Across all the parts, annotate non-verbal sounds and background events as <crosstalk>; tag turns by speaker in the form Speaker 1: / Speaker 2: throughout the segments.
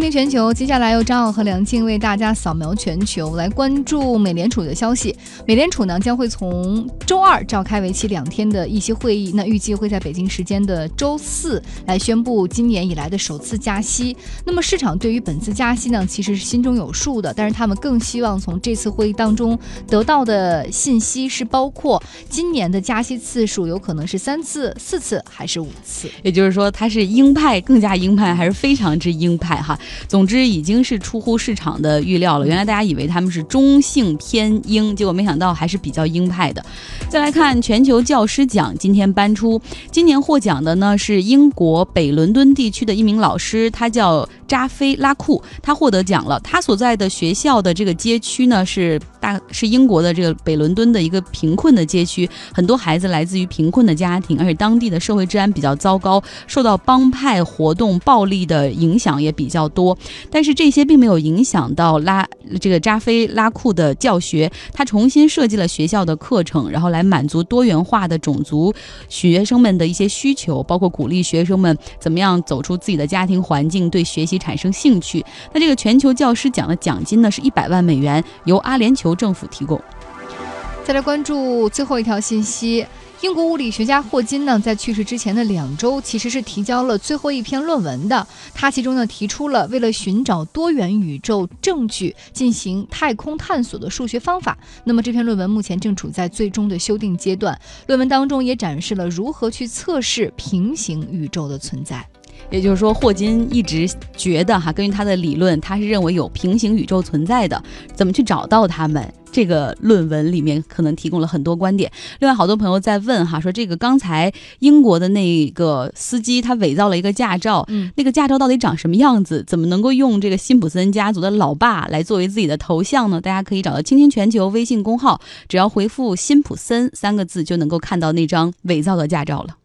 Speaker 1: 今天全球，接下来由张奥和梁静为大家扫描全球，来关注美联储的消息。美联储呢将会从周二召开为期两天的议息会议，那预计会在北京时间的周四来宣布今年以来的首次加息。那么市场对于本次加息呢，其实是心中有数的，但是他们更希望从这次会议当中得到的信息是包括今年的加息次数有可能是三次、四次还是五次。
Speaker 2: 也就是说，它是鹰派，更加鹰派，还是非常之鹰派哈。总之已经是出乎市场的预料了。原来大家以为他们是中性偏鹰，结果没想到还是比较鹰派的。再来看全球教师奖，今天颁出，今年获奖的呢是英国北伦敦地区的一名老师，他叫扎菲拉库，他获得奖了。他所在的学校的这个街区呢是大是英国的这个北伦敦的一个贫困的街区，很多孩子来自于贫困的家庭，而且当地的社会治安比较糟糕，受到帮派活动暴力的影响也比较多。但是这些并没有影响到拉这个扎菲拉库的教学，他重新设计了学校的课程，然后来满足多元化的种族学生们的一些需求，包括鼓励学生们怎么样走出自己的家庭环境，对学习产生兴趣。那这个全球教师奖的奖金呢是一百万美元，由阿联酋政府提供。
Speaker 1: 再来关注最后一条信息。英国物理学家霍金呢，在去世之前的两周，其实是提交了最后一篇论文的。他其中呢，提出了为了寻找多元宇宙证据进行太空探索的数学方法。那么这篇论文目前正处在最终的修订阶段。论文当中也展示了如何去测试平行宇宙的存在。
Speaker 2: 也就是说，霍金一直觉得哈，根据他的理论，他是认为有平行宇宙存在的。怎么去找到他们？这个论文里面可能提供了很多观点。另外，好多朋友在问哈，说这个刚才英国的那个司机他伪造了一个驾照，嗯，那个驾照到底长什么样子？怎么能够用这个辛普森家族的老爸来作为自己的头像呢？大家可以找到“倾听全球”微信公号，只要回复“辛普森”三个字，就能够看到那张伪造的驾照了。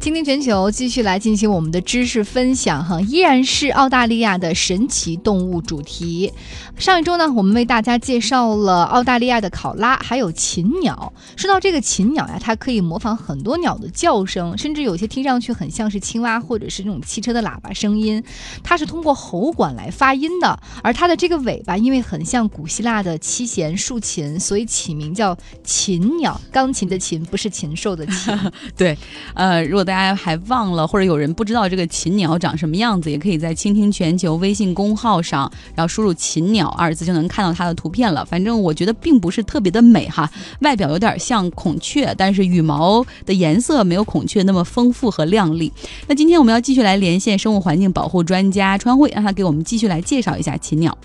Speaker 1: 倾听全球，继续来进行我们的知识分享哈，依然是澳大利亚的神奇动物主题。上一周呢，我们为大家介绍了澳大利亚的考拉，还有禽鸟。说到这个禽鸟呀，它可以模仿很多鸟的叫声，甚至有些听上去很像是青蛙或者是那种汽车的喇叭声音。它是通过喉管来发音的，而它的这个尾巴因为很像古希腊的七弦竖琴，所以起名叫禽鸟。钢琴的琴不是禽兽的禽。<laughs> <laughs> <laughs>
Speaker 2: 对，呃，如果大家。还忘了，或者有人不知道这个禽鸟长什么样子，也可以在“倾听全球”微信公号上，然后输入“禽鸟”二字就能看到它的图片了。反正我觉得并不是特别的美哈，<laughs> 外表有点像孔雀，但是羽毛的颜色没有孔雀那么丰富和亮丽。那今天我们要继续来连线生物环境保护专家川慧，让他给我们继续来介绍一下禽鸟，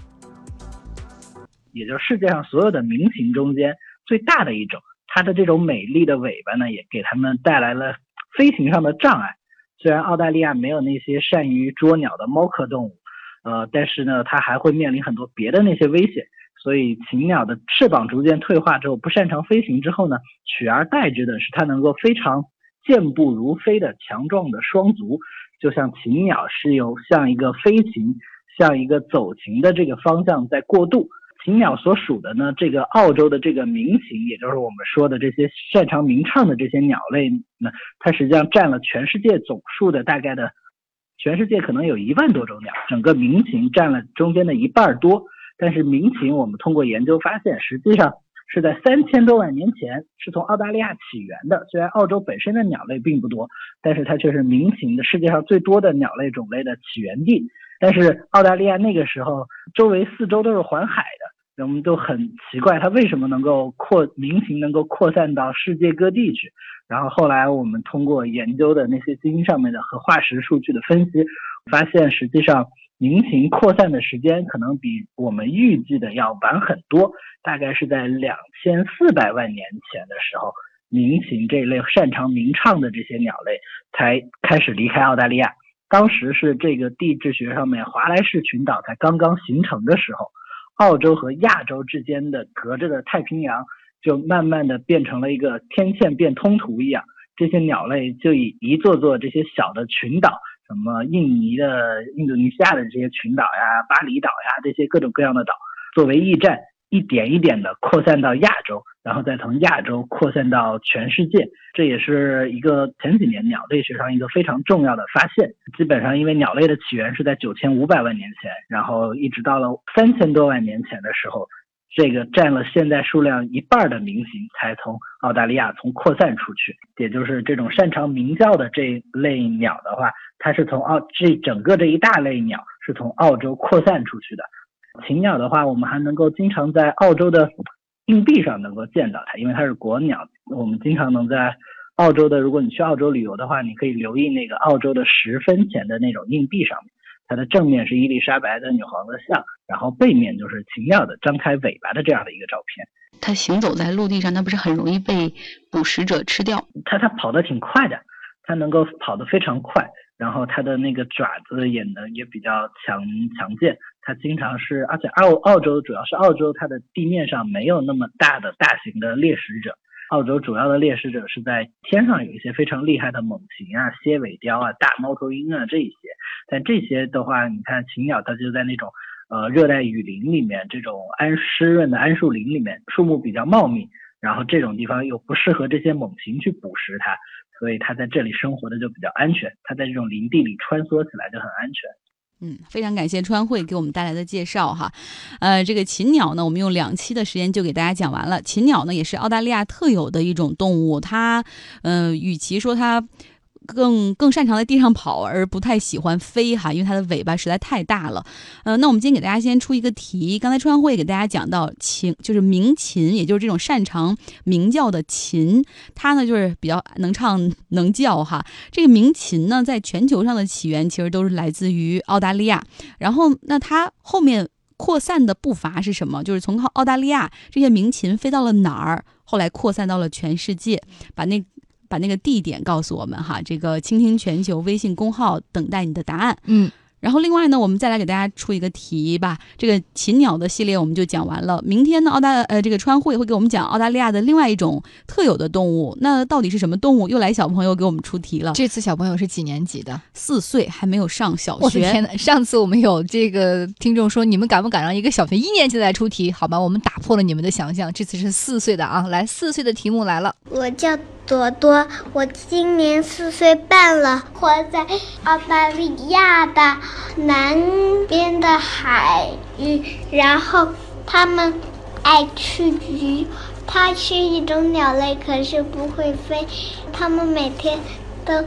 Speaker 3: 也就是世界上所有的鸣禽中间最大的一种，它的这种美丽的尾巴呢，也给它们带来了。飞行上的障碍，虽然澳大利亚没有那些善于捉鸟的猫科动物，呃，但是呢，它还会面临很多别的那些危险。所以禽鸟的翅膀逐渐退化之后，不擅长飞行之后呢，取而代之的是它能够非常健步如飞的强壮的双足，就像禽鸟是由像一个飞行，像一个走禽的这个方向在过渡。禽鸟所属的呢，这个澳洲的这个鸣禽，也就是我们说的这些擅长鸣唱的这些鸟类呢，它实际上占了全世界总数的大概的，全世界可能有一万多种鸟，整个鸣禽占了中间的一半多。但是鸣禽，我们通过研究发现，实际上是在三千多万年前是从澳大利亚起源的。虽然澳洲本身的鸟类并不多，但是它却是鸣禽的世界上最多的鸟类种类的起源地。但是澳大利亚那个时候周围四周都是环海的。人们都很奇怪，它为什么能够扩鸣禽能够扩散到世界各地去？然后后来我们通过研究的那些基因上面的和化石数据的分析，发现实际上鸣禽扩散的时间可能比我们预计的要晚很多，大概是在两千四百万年前的时候，鸣禽这一类擅长鸣唱的这些鸟类才开始离开澳大利亚。当时是这个地质学上面华莱士群岛才刚刚形成的时候。澳洲和亚洲之间的隔着的太平洋，就慢慢的变成了一个天堑变通途一样。这些鸟类就以一座座这些小的群岛，什么印尼的、印度尼西亚的这些群岛呀、巴厘岛呀这些各种各样的岛作为驿站，一点一点的扩散到亚洲，然后再从亚洲扩散到全世界。这也是一个前几年鸟类学上一个非常重要的发现。基本上，因为鸟类的起源是在九千五百万年前，然后一直到了三千多万年前的时候。这个占了现在数量一半的鸣禽才从澳大利亚从扩散出去，也就是这种擅长鸣叫的这类鸟的话，它是从澳这整个这一大类鸟是从澳洲扩散出去的。禽鸟的话，我们还能够经常在澳洲的硬币上能够见到它，因为它是国鸟。我们经常能在澳洲的，如果你去澳洲旅游的话，你可以留意那个澳洲的十分钱的那种硬币上面。它的正面是伊丽莎白的女皇的像，然后背面就是禽鸟的张开尾巴的这样的一个照片。
Speaker 2: 它行走在陆地上，它不是很容易被捕食者吃掉？
Speaker 3: 它它跑得挺快的，它能够跑得非常快，然后它的那个爪子也能也比较强强健。它经常是，而且澳澳洲主要是澳洲，它的地面上没有那么大的大型的猎食者。澳洲主要的猎食者是在天上有一些非常厉害的猛禽啊、蝎尾雕啊、大猫头鹰啊这一些，但这些的话，你看禽鸟它就在那种呃热带雨林里面，这种桉湿润的桉树林里面，树木比较茂密，然后这种地方又不适合这些猛禽去捕食它，所以它在这里生活的就比较安全，它在这种林地里穿梭起来就很安全。
Speaker 2: 嗯，非常感谢川慧给我们带来的介绍哈，呃，这个禽鸟呢，我们用两期的时间就给大家讲完了。禽鸟呢，也是澳大利亚特有的一种动物，它，嗯，与其说它。更更擅长在地上跑，而不太喜欢飞哈，因为它的尾巴实在太大了。呃，那我们今天给大家先出一个题，刚才川会给大家讲到琴，就是鸣禽，也就是这种擅长鸣叫的禽，它呢就是比较能唱能叫哈。这个鸣禽呢，在全球上的起源其实都是来自于澳大利亚，然后那它后面扩散的步伐是什么？就是从澳大利亚这些鸣禽飞到了哪儿，后来扩散到了全世界，把那。把那个地点告诉我们哈，这个倾听全球微信公号等待你的答案。嗯。然后另外呢，我们再来给大家出一个题吧。这个禽鸟的系列我们就讲完了。明天呢，澳大呃这个川会会给我们讲澳大利亚的另外一种特有的动物。那到底是什么动物？又来小朋友给我们出题了。
Speaker 1: 这次小朋友是几年级的？
Speaker 2: 四岁，还没有上小学。
Speaker 1: 我的天哪！上次我们有这个听众说，你们敢不敢让一个小学一年级的来出题？好吧，我们打破了你们的想象。这次是四岁的啊，来四岁的题目来了。
Speaker 4: 我叫朵朵，我今年四岁半了，活在澳大利亚的。南边的海域，然后它们爱吃鱼。它是一种鸟类，可是不会飞。它们每天都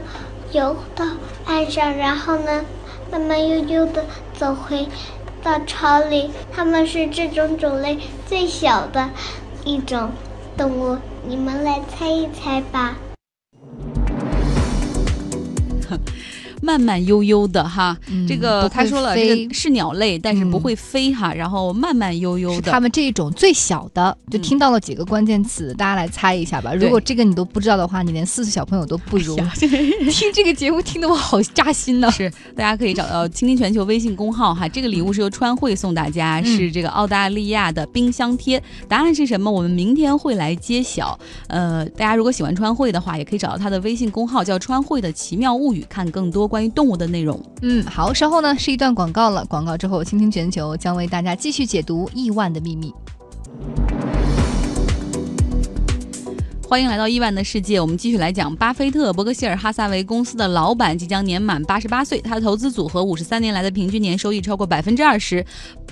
Speaker 4: 游到岸上，然后呢，慢慢悠悠的走回到巢里。它们是这种种类最小的一种动物，你们来猜一猜吧。<laughs>
Speaker 2: 慢慢悠悠的哈，这个他说了，这个是鸟类，但是不会飞哈。然后慢慢悠悠的，
Speaker 1: 他们这一种最小的，就听到了几个关键词，大家来猜一下吧。如果这个你都不知道的话，你连四岁小朋友都不如。<laughs> 听这个节目听得我好扎心呢。
Speaker 2: 是，大家可以找到“倾听全球”微信公号哈。这个礼物是由川汇送大家，是这个澳大利亚的冰箱贴。答案是什么？我们明天会来揭晓。呃，大家如果喜欢川汇的话，也可以找到他的微信公号，叫“川汇的奇妙物语”，看更多关。于动物的内容，
Speaker 1: 嗯，好，稍后呢是一段广告了。广告之后，倾听全球将为大家继续解读亿万的秘密。
Speaker 2: 欢迎来到亿万的世界，我们继续来讲巴菲特伯克希尔哈撒韦公司的老板即将年满八十八岁，他的投资组合五十三年来的平均年收益超过百分之二十。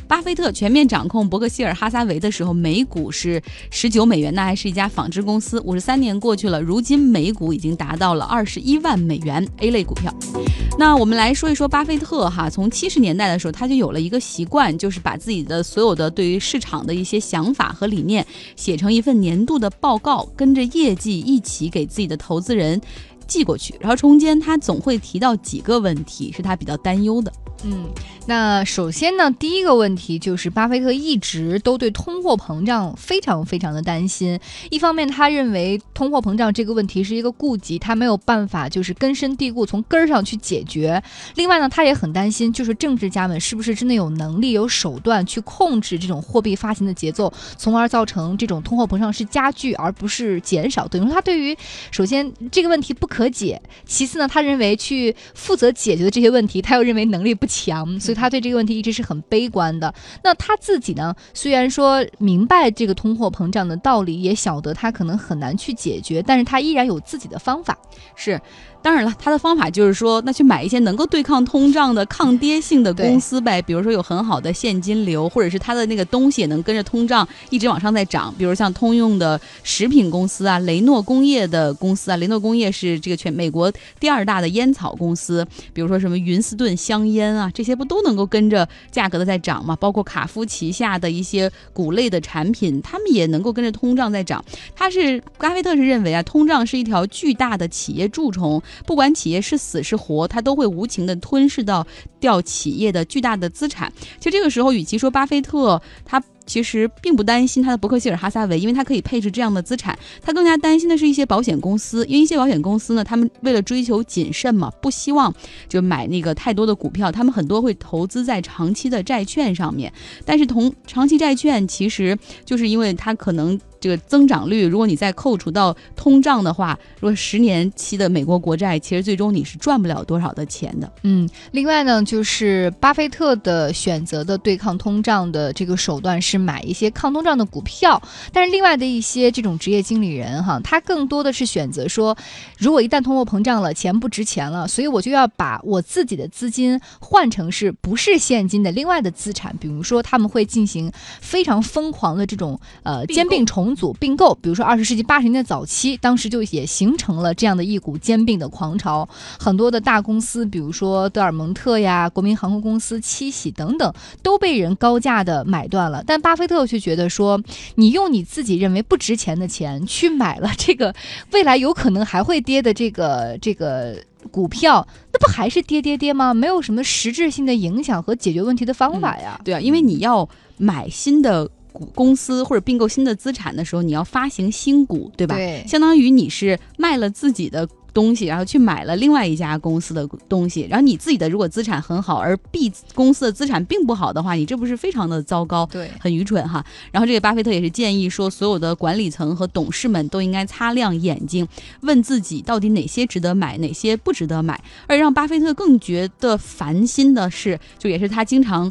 Speaker 2: 巴菲特全面掌控伯克希尔哈撒韦的时候，每股是十九美元，那还是一家纺织公司。五十三年过去了，如今每股已经达到了二十一万美元 A 类股票。那我们来说一说巴菲特哈，从七十年代的时候，他就有了一个习惯，就是把自己的所有的对于市场的一些想法和理念写成一份年度的报告，跟着业绩一起给自己的投资人寄过去。然后中间他总会提到几个问题，是他比较担忧的。
Speaker 1: 嗯，那首先呢，第一个问题就是巴菲特一直都对通货膨胀非常非常的担心。一方面，他认为通货膨胀这个问题是一个痼疾，他没有办法就是根深蒂固从根儿上去解决。另外呢，他也很担心，就是政治家们是不是真的有能力、有手段去控制这种货币发行的节奏，从而造成这种通货膨胀是加剧而不是减少。等于说，他对于首先这个问题不可。<laughs> 可解。其次呢，他认为去负责解决的这些问题，他又认为能力不强，所以他对这个问题一直是很悲观的。那他自己呢，虽然说明白这个通货膨胀的道理，也晓得他可能很难去解决，但是他依然有自己的方法。
Speaker 2: 是。当然了，他的方法就是说，那去买一些能够对抗通胀的抗跌性的公司呗。比如说有很好的现金流，或者是他的那个东西也能跟着通胀一直往上在涨。比如像通用的食品公司啊，雷诺工业的公司啊，雷诺工业是这个全美国第二大的烟草公司。比如说什么云斯顿香烟啊，这些不都能够跟着价格的在涨吗？包括卡夫旗下的一些谷类的产品，他们也能够跟着通胀在涨。他是巴菲特是认为啊，通胀是一条巨大的企业蛀虫。不管企业是死是活，它都会无情的吞噬到掉企业的巨大的资产。其实这个时候，与其说巴菲特他。其实并不担心他的伯克希尔哈撒韦，因为他可以配置这样的资产。他更加担心的是一些保险公司，因为一些保险公司呢，他们为了追求谨慎嘛，不希望就买那个太多的股票，他们很多会投资在长期的债券上面。但是同长期债券，其实就是因为它可能这个增长率，如果你再扣除到通胀的话，如果十年期的美国国债，其实最终你是赚不了多少的钱的。
Speaker 1: 嗯，另外呢，就是巴菲特的选择的对抗通胀的这个手段是。买一些抗通胀的股票，但是另外的一些这种职业经理人哈，他更多的是选择说，如果一旦通货膨胀了，钱不值钱了，所以我就要把我自己的资金换成是不是现金的另外的资产，比如说他们会进行非常疯狂的这种呃兼并重组并购，比如说二十世纪八十年代早期，当时就也形成了这样的一股兼并的狂潮，很多的大公司，比如说德尔蒙特呀、国民航空公司、七喜等等，都被人高价的买断了，但巴菲特却觉得说，你用你自己认为不值钱的钱去买了这个未来有可能还会跌的这个这个股票，那不还是跌跌跌吗？没有什么实质性的影响和解决问题的方法呀。
Speaker 2: 对啊，因为你要买新的股公司或者并购新的资产的时候，你要发行新股，对吧？
Speaker 1: 对，
Speaker 2: 相当于你是卖了自己的。东西，然后去买了另外一家公司的东西，然后你自己的如果资产很好，而 B 公司的资产并不好的话，你这不是非常的糟糕，
Speaker 1: 对，
Speaker 2: 很愚蠢哈。然后这个巴菲特也是建议说，所有的管理层和董事们都应该擦亮眼睛，问自己到底哪些值得买，哪些不值得买。而让巴菲特更觉得烦心的是，就也是他经常。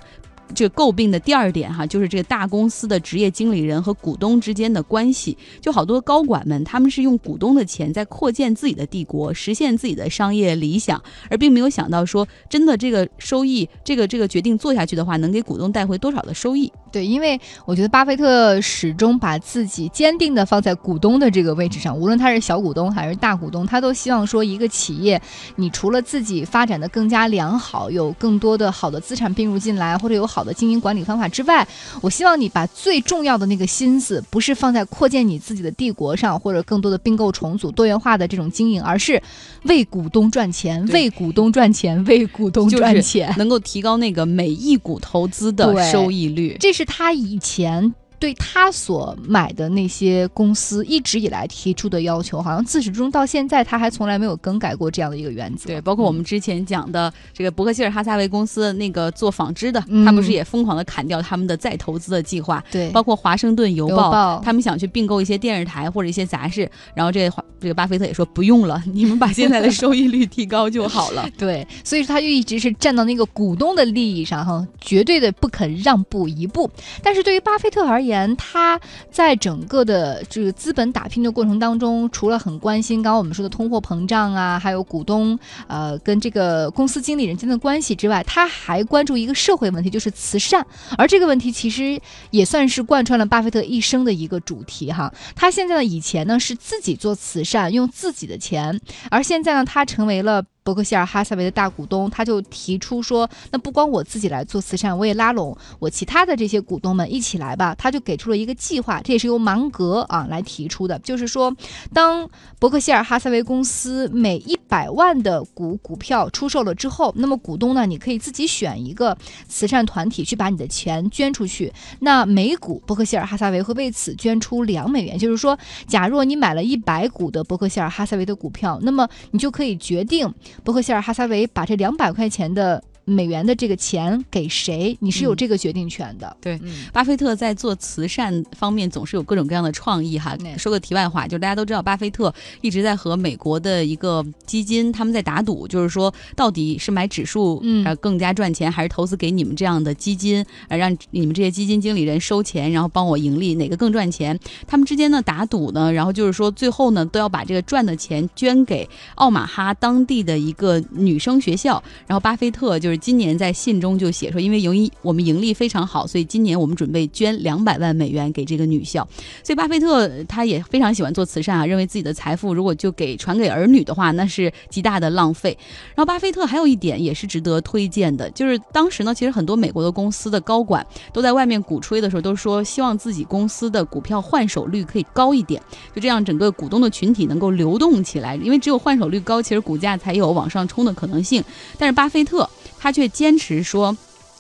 Speaker 2: 这诟病的第二点哈，就是这个大公司的职业经理人和股东之间的关系，就好多高管们，他们是用股东的钱在扩建自己的帝国，实现自己的商业理想，而并没有想到说，真的这个收益，这个这个决定做下去的话，能给股东带回多少的收益？
Speaker 1: 对，因为我觉得巴菲特始终把自己坚定的放在股东的这个位置上，无论他是小股东还是大股东，他都希望说，一个企业，你除了自己发展的更加良好，有更多的好的资产并入进来，或者有好的经营管理方法之外，我希望你把最重要的那个心思，不是放在扩建你自己的帝国上，或者更多的并购重组、多元化的这种经营，而是为股东赚钱，为股东赚钱，为股东赚钱，
Speaker 2: 能够提高那个每一股投资的收益率，
Speaker 1: 这是他以前。对他所买的那些公司一直以来提出的要求，好像自始至终到现在他还从来没有更改过这样的一个原则。
Speaker 2: 对，包括我们之前讲的这个伯克希尔哈撒韦公司那个做纺织的，他不是也疯狂的砍掉他们的再投资的计划？
Speaker 1: 对，
Speaker 2: 包括华盛顿邮报，他们想去并购一些电视台或者一些杂志，然后这这个巴菲特也说不用了，你们把现在的收益率提高就好了。<laughs>
Speaker 1: 对，所以说他就一直是站到那个股东的利益上，哈，绝对的不肯让步一步。但是对于巴菲特而言，他在整个的这个资本打拼的过程当中，除了很关心刚刚我们说的通货膨胀啊，还有股东呃跟这个公司经理人间的关系之外，他还关注一个社会问题，就是慈善。而这个问题其实也算是贯穿了巴菲特一生的一个主题哈。他现在呢，以前呢是自己做慈善，用自己的钱，而现在呢，他成为了。伯克希尔哈撒韦的大股东，他就提出说：“那不光我自己来做慈善，我也拉拢我其他的这些股东们一起来吧。”他就给出了一个计划，这也是由芒格啊来提出的，就是说，当伯克希尔哈撒韦公司每一百万的股股票出售了之后，那么股东呢，你可以自己选一个慈善团体去把你的钱捐出去。那每股伯克希尔哈撒韦会为此捐出两美元，就是说，假若你买了一百股的伯克希尔哈撒韦的股票，那么你就可以决定。伯克希尔哈撒韦把这两百块钱的美元的这个钱给谁，你是有
Speaker 2: 嗯
Speaker 1: 这个决定权的。
Speaker 2: 对
Speaker 1: 嗯
Speaker 2: 巴菲特在做慈善方面总是有各种各样的创意哈。说个题外话，就是大家都知道，巴菲特一直在和美国的一个基金他们在打赌，就是说到底是买指数
Speaker 1: 嗯
Speaker 2: 呃更加赚钱，还是投资给你们这样的基金，呃让你们这些基金经理人收钱，然后帮我盈利，哪个更赚钱？他们之间呢打赌呢，然后就是说最后呢都要把这个赚的钱捐给奥马哈当地的一个女生学校。然后巴菲特就是今年在信中就写说，因为由于我们盈利非常好，所以今年我们准备捐两百万美元给这个女校。所以巴菲特他也非常喜欢做慈善啊，认为自己的财富如果就给传给儿女的话，那是极大的浪费。然后巴菲特还有一点也是值得推荐的，就是当时呢，其实很多美国的公司的高管都在外面鼓吹的时候，都说希望自己公司的股票换手率可以高一点，就这样整个股东的群体能够流动起来，因为只有换手率高，其实股价才有往上冲的可能性。但是巴菲特他却坚持说。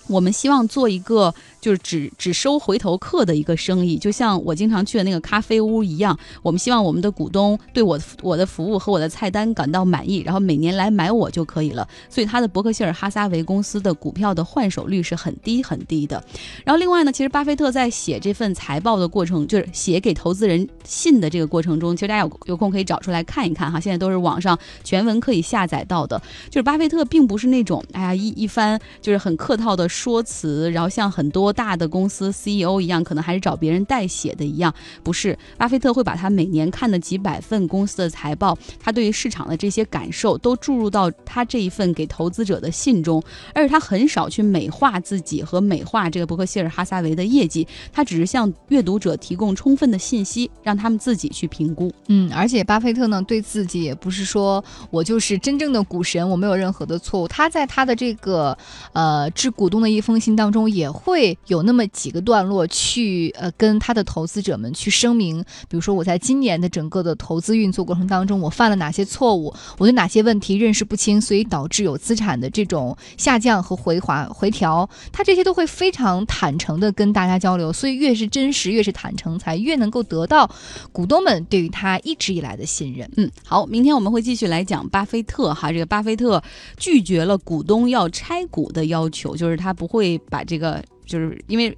Speaker 2: 我们希望做一个就是只只收回头客的一个生意，就像我经常去的那个咖啡屋一样。我们希望我们的股东对我我的服务和我的菜单感到满意，然后每年来买我就可以了。所以他的伯克希尔哈撒韦公司的股票的换手率是很低很低的。然后另外呢，其实巴菲特在写这份财报的过程，就是写给投资人信的这个过程中，其实大家有有空可以找出来看一看哈，现在都是网上全文可以下载到的。就是巴菲特并不是那种哎呀一一番就是很客套的说辞，然后像很多大的公司 CEO 一样，可能还是找别人代写的一样，不是。巴菲特会把他每年看的几百份公司的财报，他对于市场的这些感受都注入到他这一份给投资者的信中，而且他很少去美化自己和美化这个伯克希尔哈撒韦的业绩，他只是向阅读者提供充分的信息，让他们自己去评估。
Speaker 1: 嗯，而且巴菲特呢，对自己也不是说我就是真正的股神，我没有任何的错误。他在他的这个呃致股东的一封信当中，也会有那么几个段落去呃跟他的投资者们去声明，比如说我在今年的整个的投资运作过程当中，我犯了哪些错误，我对哪些问题认识不清，所以导致有资产的这种下降和回滑回调。他这些都会非常坦诚的跟大家交流，所以越是真实，越是坦诚，才越能够得到股东们对于他一直以来的信任。
Speaker 2: 嗯，好，明天我们会继续来讲巴菲特哈。这个巴菲特拒绝了股东要拆股的要求，就是他不会把这个。就是因为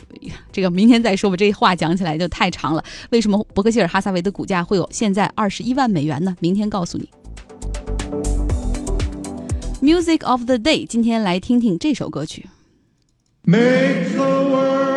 Speaker 2: 这个，明天再说吧。这话讲起来就太长了。为什么伯克希尔哈撒韦的股价会有现在二十一万美元呢？明天告诉你。Music of the day，今天来听听这首歌曲。
Speaker 5: Make the world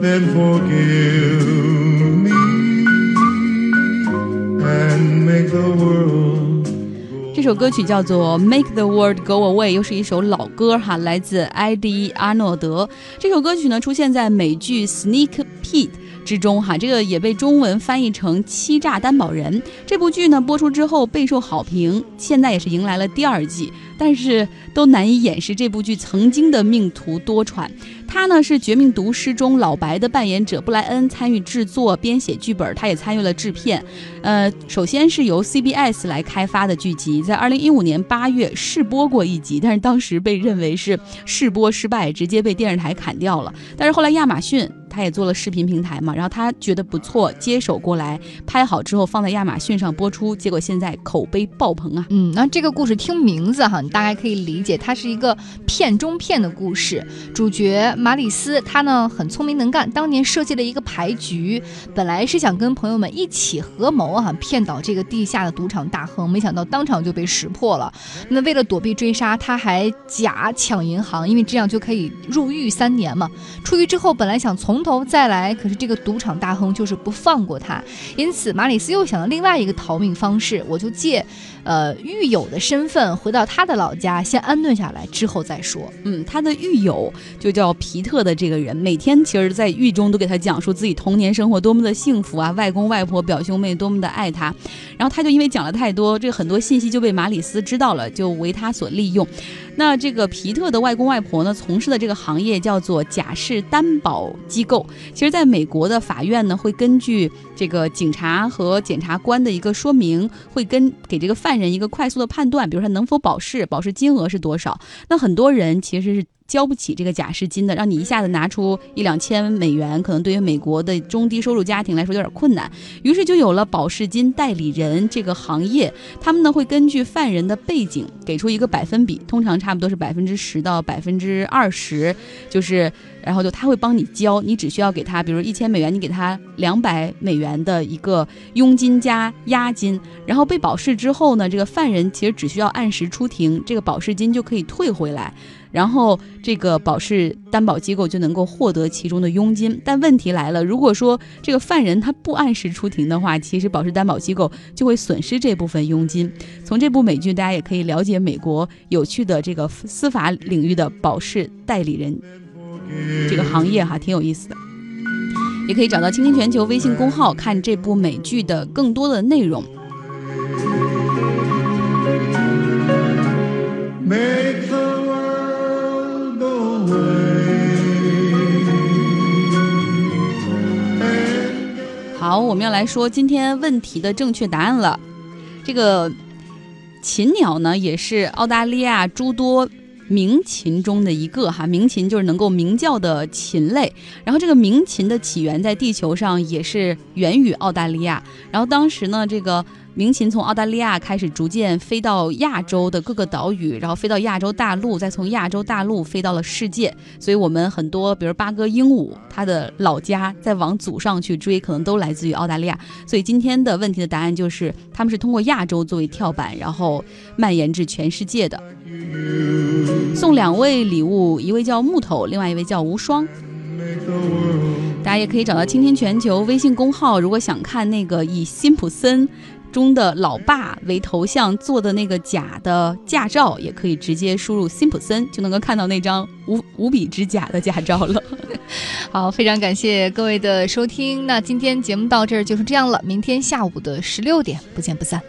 Speaker 5: then forgive me and make the world.
Speaker 2: 这首歌曲叫做《Make the World Go Away》，又是一首老歌哈，来自埃迪·阿诺德。这首歌曲呢出现在美剧《Sneak Peek》之中哈，这个也被中文翻译成《欺诈担保人》。这部剧呢播出之后备受好评，现在也是迎来了第二季，但是都难以掩饰这部剧曾经的命途多舛。他呢是《绝命毒师》中老白的扮演者布莱恩，参与制作、编写剧本，他也参与了制片。呃，首先是由 CBS 来开发的剧集，在二零一五年八月试播过一集，但是当时被认为是试播失败，直接被电视台砍掉了。但是后来亚马逊他也做了视频平台嘛，然后他觉得不错，接手过来拍好之后放在亚马逊上播出，结果现在口碑爆棚啊！
Speaker 1: 嗯，那这个故事听名字哈，你大概可以理解，它是一个片中片的故事。主角马里斯他呢很聪明能干，当年设计了一个牌局，本来是想跟朋友们一起合谋啊，骗倒这个地下的赌场大亨，没想到当场就被识破了。那为了躲避追杀，他还假抢银行，因为这样就可以入狱三年嘛。出狱之后，本来想从头再来，可是这个赌场大亨就是不放过他，因此马里斯又想了另外一个逃命方式，我就借呃狱友的身份回到他的老家，先安顿下来，之后再说。
Speaker 2: 嗯，他的狱友就叫皮特的这个人，每天其实，在狱中都给他讲述自己童年生活多么的幸福啊，外公外婆表兄妹多么的爱他。然后他就因为讲了太多，这个很多信息就被马里斯知道了，就为他所利用。那这个皮特的外公外婆呢，从事的这个行业叫做假释担保机构。其实，在美国的法院呢，会根据这个警察和检察官的一个说明，会跟给这个犯人一个快速的判断，比如说能否保释，保释金额是多少。那很多人其实是。交不起这个假释金的，让你一下子拿出一两千美元，可能对于美国的中低收入家庭来说有点困难。于是就有了保释金代理人这个行业，他们呢会根据犯人的背景给出一个百分比，通常差不多是百分之十到百分之二十，就是然后就他会帮你交，你只需要给他，比如一千美元，你给他两百美元的一个佣金加押金，然后被保释之后呢，这个犯人其实只需要按时出庭，这个保释金就可以退回来。然后这个保释担保机构就能够获得其中的佣金，但问题来了，如果说这个犯人他不按时出庭的话，其实保释担保机构就会损失这部分佣金。从这部美剧，大家也可以了解美国有趣的这个司法领域的保释代理人这个行业哈，挺有意思的。也可以找到“倾听全球”微信公号看这部美剧的更多的内容。
Speaker 5: Make the
Speaker 2: 好，我们要来说今天问题的正确答案了。这个禽鸟呢，也是澳大利亚诸多鸣禽中的一个哈。鸣禽就是能够鸣叫的禽类。然后这个鸣禽的起源在地球上也是源于澳大利亚。然后当时呢，这个鸣禽从澳大利亚开始逐渐飞到亚洲的各个岛屿，然后飞到亚洲大陆，再从亚洲大陆飞到了世界。所以我们很多，比如八哥鹦鹉，它的老家再往祖上去追，可能都来自于澳大利亚。所以今天的问题的答案就是，他们是通过亚洲作为跳板，然后蔓延至全世界的。送两位礼物，一位叫木头，另外一位叫无双。大家也可以找到“倾听全球”微信公号，如果想看那个以辛普森中的老爸为头像做的那个假的驾照，也可以直接输入辛普森，就能够看到那张无无比之假的驾照了。<laughs>
Speaker 1: 好，非常感谢各位的收听。那今天节目到这儿就是这样了，明天下午的十六点不见不散。